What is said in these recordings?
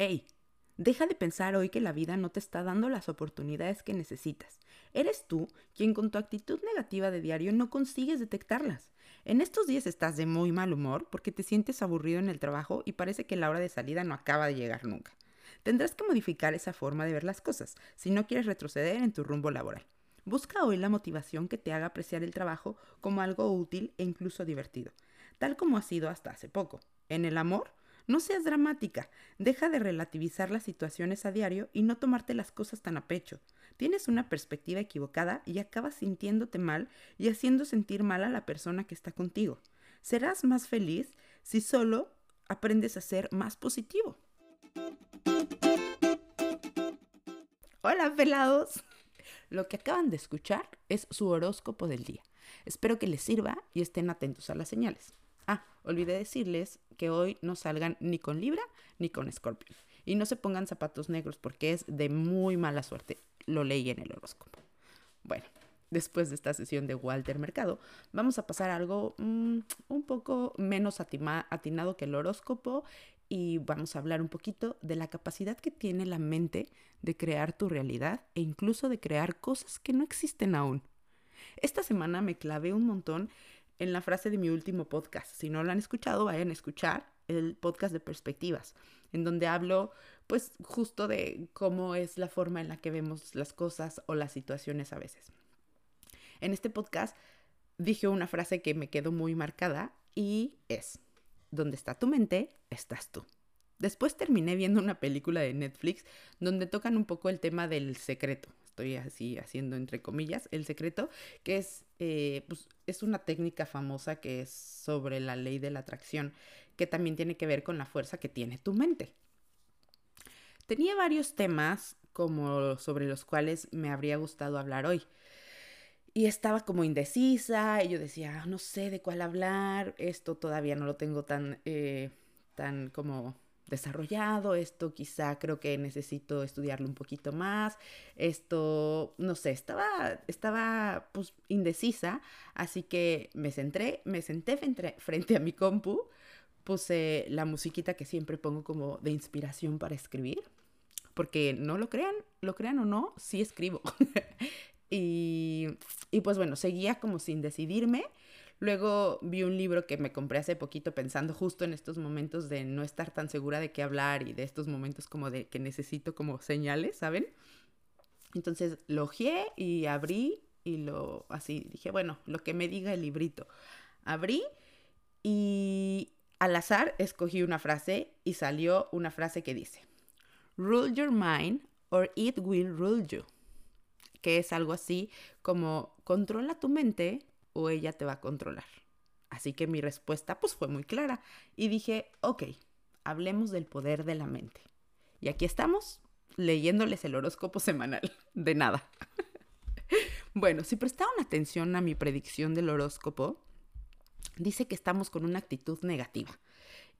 ¡Ey! Deja de pensar hoy que la vida no te está dando las oportunidades que necesitas. Eres tú quien con tu actitud negativa de diario no consigues detectarlas. En estos días estás de muy mal humor porque te sientes aburrido en el trabajo y parece que la hora de salida no acaba de llegar nunca. Tendrás que modificar esa forma de ver las cosas si no quieres retroceder en tu rumbo laboral. Busca hoy la motivación que te haga apreciar el trabajo como algo útil e incluso divertido, tal como ha sido hasta hace poco. En el amor, no seas dramática, deja de relativizar las situaciones a diario y no tomarte las cosas tan a pecho. Tienes una perspectiva equivocada y acabas sintiéndote mal y haciendo sentir mal a la persona que está contigo. Serás más feliz si solo aprendes a ser más positivo. Hola pelados. Lo que acaban de escuchar es su horóscopo del día. Espero que les sirva y estén atentos a las señales. Olvidé decirles que hoy no salgan ni con Libra ni con Scorpio. Y no se pongan zapatos negros porque es de muy mala suerte. Lo leí en el horóscopo. Bueno, después de esta sesión de Walter Mercado, vamos a pasar a algo mm, un poco menos atinado que el horóscopo y vamos a hablar un poquito de la capacidad que tiene la mente de crear tu realidad e incluso de crear cosas que no existen aún. Esta semana me clavé un montón en la frase de mi último podcast. Si no lo han escuchado, vayan a escuchar el podcast de perspectivas, en donde hablo pues justo de cómo es la forma en la que vemos las cosas o las situaciones a veces. En este podcast dije una frase que me quedó muy marcada y es, donde está tu mente, estás tú. Después terminé viendo una película de Netflix donde tocan un poco el tema del secreto estoy así haciendo entre comillas, el secreto, que es, eh, pues, es una técnica famosa que es sobre la ley de la atracción, que también tiene que ver con la fuerza que tiene tu mente. Tenía varios temas como sobre los cuales me habría gustado hablar hoy. Y estaba como indecisa y yo decía, ah, no sé de cuál hablar, esto todavía no lo tengo tan, eh, tan como desarrollado, esto quizá creo que necesito estudiarlo un poquito más, esto, no sé, estaba, estaba pues indecisa, así que me centré, me senté frente, a mi compu, puse la musiquita que siempre pongo como de inspiración para escribir, porque no lo crean, lo crean o no, sí escribo. y, y pues bueno, seguía como sin decidirme. Luego vi un libro que me compré hace poquito pensando justo en estos momentos de no estar tan segura de qué hablar y de estos momentos como de que necesito como señales, ¿saben? Entonces lo ojeé y abrí y lo así dije, bueno, lo que me diga el librito. Abrí y al azar escogí una frase y salió una frase que dice, Rule your mind or it will rule you. Que es algo así como controla tu mente o ella te va a controlar. Así que mi respuesta pues fue muy clara y dije, ok, hablemos del poder de la mente. Y aquí estamos leyéndoles el horóscopo semanal. De nada. bueno, si prestaron atención a mi predicción del horóscopo, dice que estamos con una actitud negativa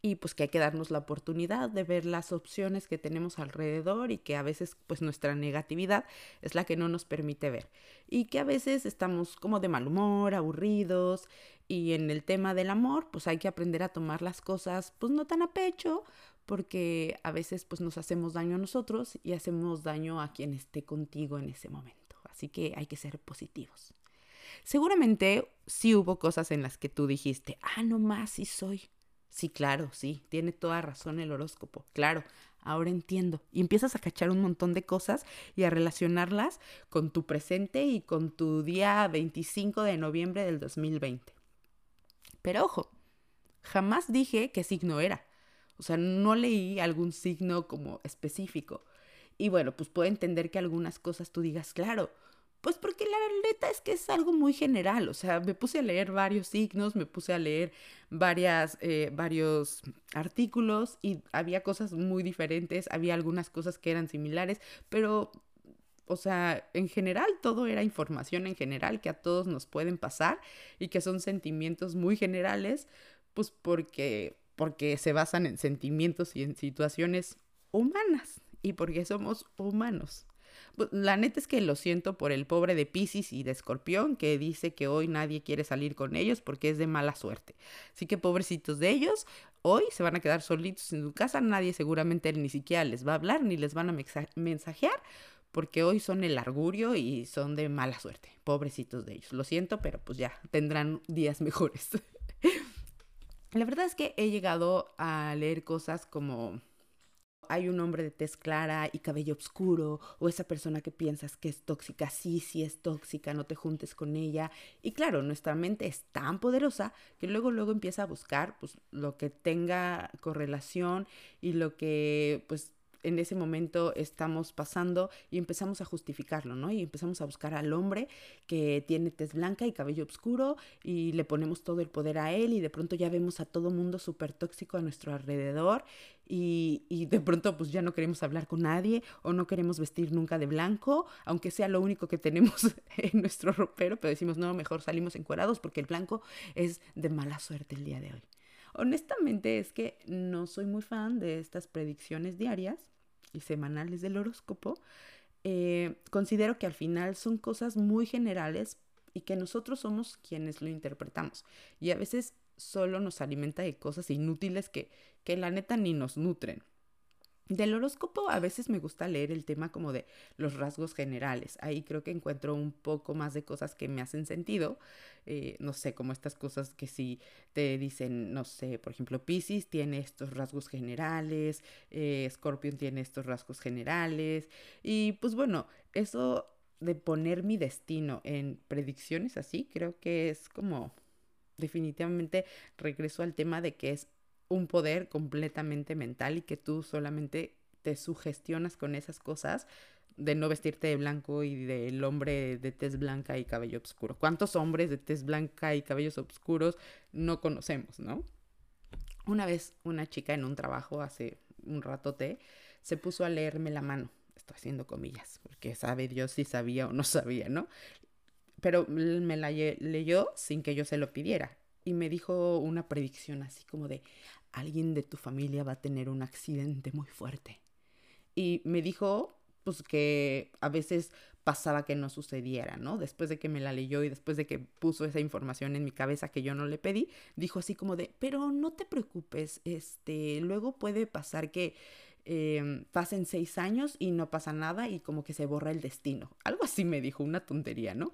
y pues que hay que darnos la oportunidad de ver las opciones que tenemos alrededor y que a veces pues nuestra negatividad es la que no nos permite ver y que a veces estamos como de mal humor, aburridos y en el tema del amor pues hay que aprender a tomar las cosas pues no tan a pecho porque a veces pues nos hacemos daño a nosotros y hacemos daño a quien esté contigo en ese momento. Así que hay que ser positivos. Seguramente sí hubo cosas en las que tú dijiste, ah, no más, sí soy Sí, claro, sí, tiene toda razón el horóscopo. Claro, ahora entiendo. Y empiezas a cachar un montón de cosas y a relacionarlas con tu presente y con tu día 25 de noviembre del 2020. Pero ojo, jamás dije qué signo era. O sea, no leí algún signo como específico. Y bueno, pues puedo entender que algunas cosas tú digas, claro, pues porque la neta es que es algo muy general, o sea, me puse a leer varios signos, me puse a leer varias, eh, varios artículos y había cosas muy diferentes, había algunas cosas que eran similares, pero, o sea, en general todo era información en general que a todos nos pueden pasar y que son sentimientos muy generales, pues porque, porque se basan en sentimientos y en situaciones humanas y porque somos humanos. La neta es que lo siento por el pobre de Pisces y de Escorpión que dice que hoy nadie quiere salir con ellos porque es de mala suerte. Así que pobrecitos de ellos, hoy se van a quedar solitos en su casa, nadie seguramente ni siquiera les va a hablar ni les van a mensajear porque hoy son el argurio y son de mala suerte. Pobrecitos de ellos. Lo siento, pero pues ya tendrán días mejores. La verdad es que he llegado a leer cosas como hay un hombre de tez clara y cabello oscuro, o esa persona que piensas que es tóxica, sí, sí es tóxica, no te juntes con ella. Y claro, nuestra mente es tan poderosa que luego, luego empieza a buscar pues, lo que tenga correlación y lo que pues en ese momento estamos pasando y empezamos a justificarlo, ¿no? Y empezamos a buscar al hombre que tiene tez blanca y cabello oscuro y le ponemos todo el poder a él y de pronto ya vemos a todo mundo súper tóxico a nuestro alrededor y, y, de pronto pues ya no queremos hablar con nadie o no queremos vestir nunca de blanco, aunque sea lo único que tenemos en nuestro ropero, pero decimos no, mejor salimos encuerados porque el blanco es de mala suerte el día de hoy. Honestamente es que no soy muy fan de estas predicciones diarias y semanales del horóscopo. Eh, considero que al final son cosas muy generales y que nosotros somos quienes lo interpretamos. Y a veces solo nos alimenta de cosas inútiles que, que la neta ni nos nutren. Del horóscopo a veces me gusta leer el tema como de los rasgos generales. Ahí creo que encuentro un poco más de cosas que me hacen sentido. Eh, no sé, como estas cosas que si te dicen, no sé, por ejemplo, Pisces tiene estos rasgos generales, eh, Scorpion tiene estos rasgos generales. Y pues bueno, eso de poner mi destino en predicciones así, creo que es como definitivamente regreso al tema de que es un poder completamente mental y que tú solamente te sugestionas con esas cosas de no vestirte de blanco y del hombre de tez blanca y cabello oscuro. ¿Cuántos hombres de tez blanca y cabellos oscuros no conocemos, no? Una vez una chica en un trabajo hace un ratote se puso a leerme la mano. Estoy haciendo comillas, porque sabe Dios si sabía o no sabía, ¿no? Pero me la leyó sin que yo se lo pidiera y me dijo una predicción así como de, alguien de tu familia va a tener un accidente muy fuerte. Y me dijo, pues que a veces pasaba que no sucediera, ¿no? Después de que me la leyó y después de que puso esa información en mi cabeza que yo no le pedí, dijo así como de, pero no te preocupes, este, luego puede pasar que em, pasen seis años y no pasa nada y como que se borra el destino. Algo así me dijo, una tontería, ¿no?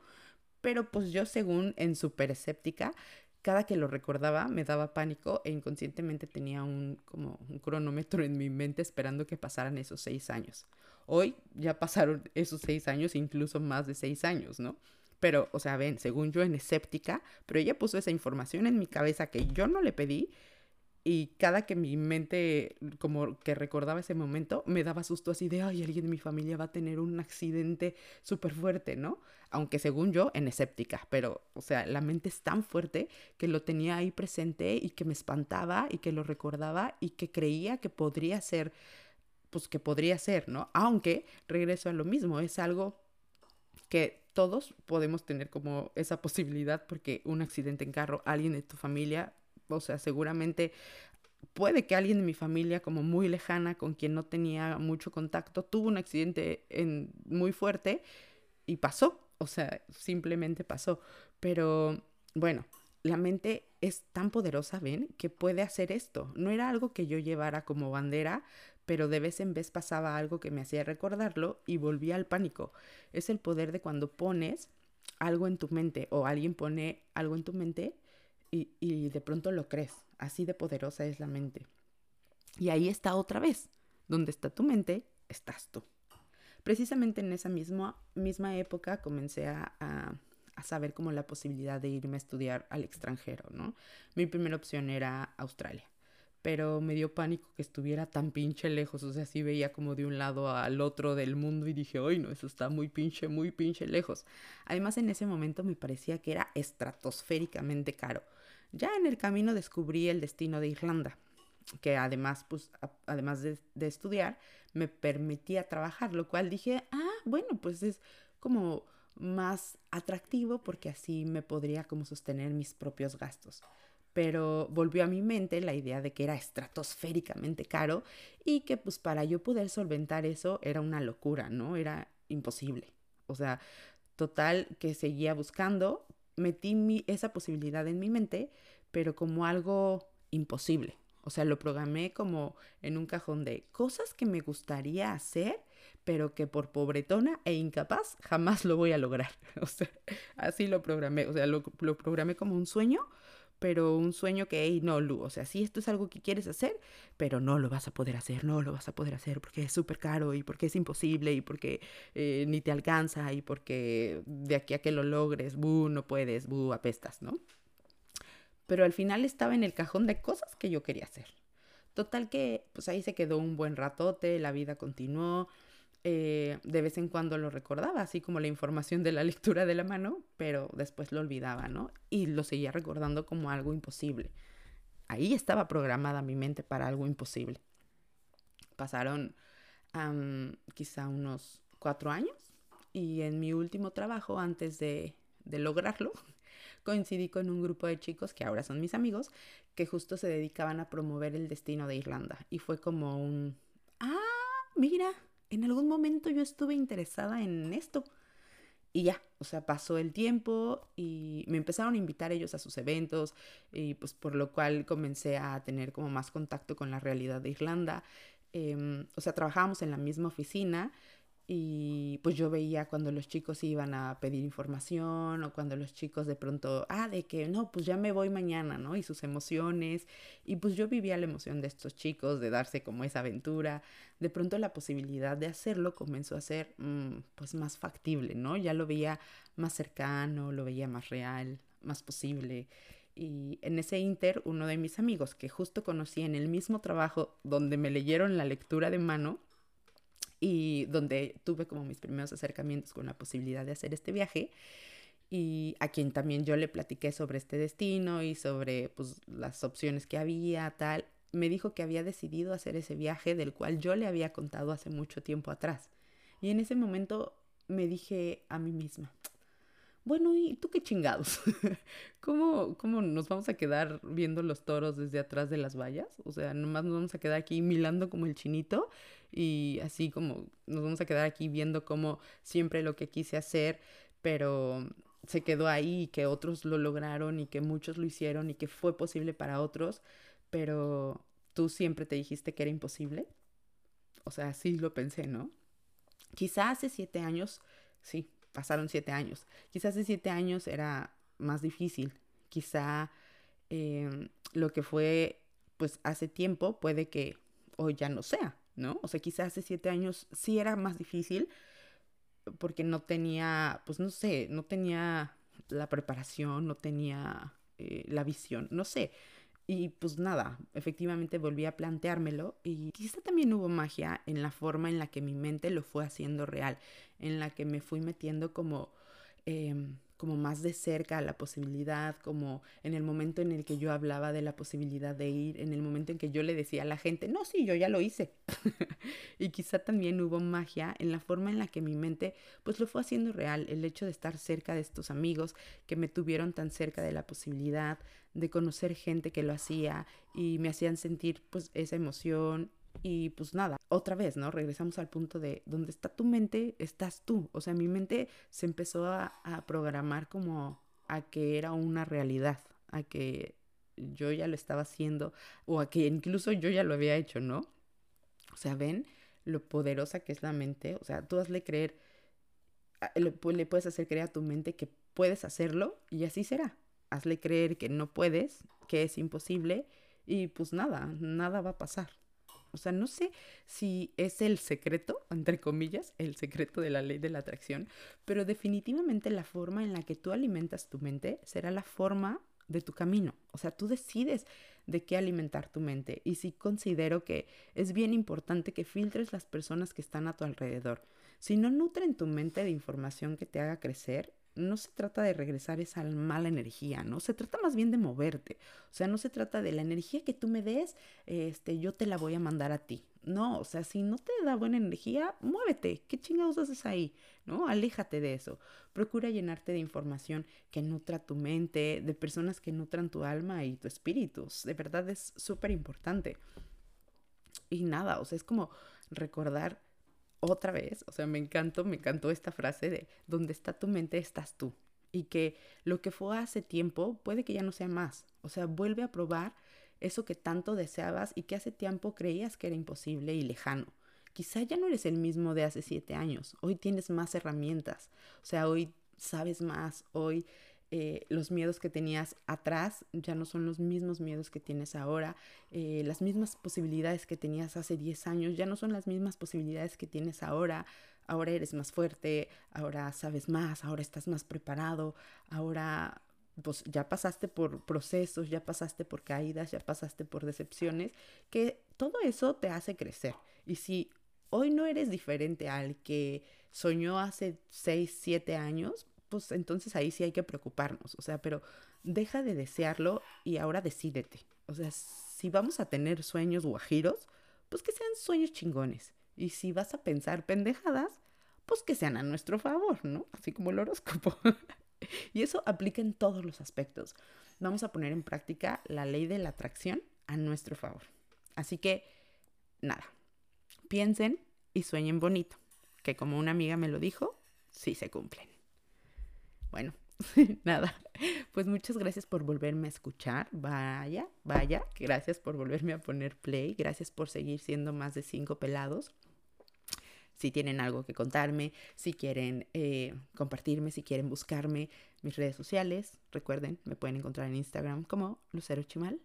Pero pues yo según en súper escéptica, cada que lo recordaba me daba pánico e inconscientemente tenía un, como un cronómetro en mi mente esperando que pasaran esos seis años. Hoy ya pasaron esos seis años, incluso más de seis años, ¿no? Pero, o sea, ven, según yo en escéptica, pero ella puso esa información en mi cabeza que yo no le pedí y cada que mi mente como que recordaba ese momento, me daba susto así de, ay, alguien de mi familia va a tener un accidente súper fuerte, ¿no? Aunque según yo, en escéptica, pero, o sea, la mente es tan fuerte que lo tenía ahí presente y que me espantaba y que lo recordaba y que creía que podría ser, pues que podría ser, ¿no? Aunque, regreso a lo mismo, es algo que todos podemos tener como esa posibilidad porque un accidente en carro, alguien de tu familia o sea, seguramente puede que alguien de mi familia como muy lejana, con quien no tenía mucho contacto, tuvo un accidente en, muy fuerte y pasó, o sea, simplemente pasó. Pero bueno, la mente es tan poderosa, ven, que puede hacer esto. No era algo que yo llevara como bandera, pero de vez en vez pasaba algo que me hacía recordarlo y volvía al pánico. Es el poder de cuando pones algo en tu mente o alguien pone algo en tu mente y, de pronto lo crees. Así de poderosa es la mente. Y ahí está otra vez. Donde está tu mente, estás tú. Precisamente en esa misma, misma época comencé a, a, saber como la posibilidad de irme a estudiar al extranjero, ¿no? Mi primera opción era Australia, pero me dio pánico que estuviera tan pinche lejos, o sea, sí veía como de un lado al otro del mundo y dije, ay no, eso está muy pinche, muy pinche lejos. Además en ese momento me parecía que era estratosféricamente caro. Ya en el camino descubrí el destino de Irlanda, que además, pues, además de, estudiar, me permitía trabajar, lo cual dije, ah, bueno, pues es como más atractivo porque así me podría como sostener mis propios gastos. Pero volvió a mi mente la idea de que era estratosféricamente caro y que pues para yo poder solventar eso era una locura, ¿no? Era imposible. O sea, total que seguía buscando, metí mi, esa posibilidad en mi mente, pero como algo imposible. O sea, lo programé como en un cajón de cosas que me gustaría hacer, pero que por pobretona e incapaz jamás lo voy a lograr. O sea, así lo programé. O sea, lo, lo programé como un sueño, pero un sueño que, hey, no, Lu, o sea, sí, esto es algo que quieres hacer, pero no lo vas a poder hacer, no lo vas a poder hacer porque es súper caro y porque es imposible y porque eh, ni te alcanza y porque de aquí a que lo logres, bu, no puedes, bu, apestas, ¿no? Pero al final estaba en el cajón de cosas que yo quería hacer. Total que, pues ahí se quedó un buen ratote, la vida continuó, eh, de vez en cuando lo recordaba, así como la información de la lectura de la mano, pero después lo olvidaba, ¿no? Y lo seguía recordando como algo imposible. Ahí estaba programada mi mente para algo imposible. Pasaron quizá unos cuatro años y en mi último trabajo, antes de, de lograrlo, coincidí con un grupo de chicos que ahora son mis amigos, que justo se dedicaban a promover el destino de Irlanda. Y fue como un, ah, mira, en algún momento yo estuve interesada en esto. Y ya, o sea, pasó el tiempo y me empezaron a invitar ellos a sus eventos y pues por lo cual comencé a tener como más contacto con la realidad de Irlanda. Em, o sea, trabajábamos en la misma oficina, y pues yo veía cuando los chicos iban a pedir información o cuando los chicos de pronto, ah, de que no, pues ya me voy mañana, ¿no? Y sus emociones. Y pues yo vivía la emoción de estos chicos, de darse como esa aventura. De pronto la posibilidad de hacerlo comenzó a ser mm, pues más factible, ¿no? Ya lo veía más cercano, lo veía más real, más posible. Y en ese inter, uno de mis amigos que justo conocí en el mismo trabajo donde me leyeron la lectura de mano, y donde tuve como mis primeros acercamientos con la posibilidad de hacer este viaje y a quien también yo le platiqué sobre este destino y sobre pues, las opciones que había, tal, me dijo que había decidido hacer ese viaje del cual yo le había contado hace mucho tiempo atrás. Y en ese momento me dije a mí misma, bueno, ¿y tú qué chingados? ¿Cómo, ¿Cómo nos vamos a quedar viendo los toros desde atrás de las vallas? O sea, nomás nos vamos a quedar aquí milando como el chinito y así como nos vamos a quedar aquí viendo como siempre lo que quise hacer, pero se quedó ahí y que otros lo lograron y que muchos lo hicieron y que fue posible para otros, pero tú siempre te dijiste que era imposible. O sea, sí lo pensé, ¿no? Quizá hace siete años, sí, pasaron siete años. Quizás hace siete años era más difícil. Quizá em, lo que fue, pues hace tiempo, puede que hoy ya no sea, ¿no? O sea, quizás hace siete años sí era más difícil porque no tenía, pues no sé, no tenía la preparación, no tenía eh, la visión, no sé. Y pues nada, efectivamente volví a planteármelo y quizá también hubo magia en la forma en la que mi mente lo fue haciendo real, en la que me fui metiendo como em, como más de cerca a la posibilidad, como en el momento en el que yo hablaba de la posibilidad de ir, en el momento en que yo le decía a la gente, no, sí, yo ya lo hice. y quizá también hubo magia en la forma en la que mi mente pues lo fue haciendo real, el hecho de estar cerca de estos amigos que me tuvieron tan cerca de la posibilidad de conocer gente que lo hacía y me hacían sentir pues esa emoción, y pues nada, otra vez, ¿no? Regresamos al punto de donde está tu mente, estás tú. O sea, mi mente se empezó a, programar como a que era una realidad, a que yo ya lo estaba haciendo o a que incluso yo ya lo había hecho, ¿no? O sea, ven lo poderosa que es la mente. O sea, tú hazle creer, le puedes hacer creer a tu mente que puedes hacerlo y así será. Hazle creer que no puedes, que es imposible y pues nada, nada va a pasar. O sea, no sé si es el secreto, entre comillas, el secreto de la ley de la atracción, pero definitivamente la forma en la que tú alimentas tu mente será la forma de tu camino. O sea, tú decides de qué alimentar tu mente. Y sí considero que es bien importante que filtres las personas que están a tu alrededor. Si no nutren tu mente de información que te haga crecer, no se trata de regresar esa mala energía, ¿no? Se trata más bien de moverte. O sea, no se trata de la energía que tú me des, este, yo te la voy a mandar a ti. No, o sea, si no te da buena energía, muévete. ¿Qué chingados haces ahí? ¿No? Aléjate de eso. Procura llenarte de información que nutra tu mente, de personas que nutran tu alma y tu espíritu. De verdad es súper importante. Y nada, o sea, es como recordar otra vez, o sea, me encantó, me encantó esta frase de donde está tu mente estás tú. Y que lo que fue hace tiempo puede que ya no sea más. O sea, vuelve a probar eso que tanto deseabas y que hace tiempo creías que era imposible y lejano. Quizá ya no eres el mismo de hace siete años. Hoy tienes más herramientas. O sea, hoy sabes más. Hoy eh, los miedos que tenías atrás ya no son los mismos miedos que tienes ahora, eh, las mismas posibilidades que tenías hace 10 años ya no son las mismas posibilidades que tienes ahora, ahora eres más fuerte, ahora sabes más, ahora estás más preparado, ahora pues ya pasaste por procesos, ya pasaste por caídas, ya pasaste por decepciones, que todo eso te hace crecer. Y si hoy no eres diferente al que soñó hace 6, 7 años, pues entonces ahí sí hay que preocuparnos, o sea, pero deja de desearlo y ahora decídete. O sea, si vamos a tener sueños guajiros, pues que sean sueños chingones. Y si vas a pensar pendejadas, pues que sean a nuestro favor, ¿no? Así como el horóscopo. y eso aplica en todos los aspectos. Vamos a poner en práctica la ley de la atracción a nuestro favor. Así que, nada, piensen y sueñen bonito, que como una amiga me lo dijo, sí se cumplen. Bueno, nada, pues muchas gracias por volverme a escuchar. Vaya, vaya, gracias por volverme a poner play. Gracias por seguir siendo más de cinco pelados. Si tienen algo que contarme, si quieren eh, compartirme, si quieren buscarme, mis redes sociales, recuerden, me pueden encontrar en Instagram como Lucero Chimal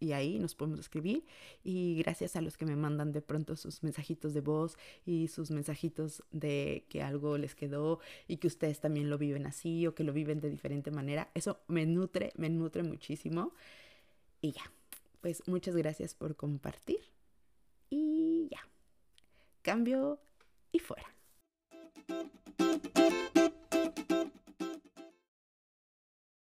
y ahí nos podemos escribir. Y gracias a los que me mandan de pronto sus mensajitos de voz y sus mensajitos de que algo les quedó y que ustedes también lo viven así o que lo viven de diferente manera. Eso me nutre, me nutre muchísimo. Y ya, pues muchas gracias por compartir. Y ya, cambio y fuera.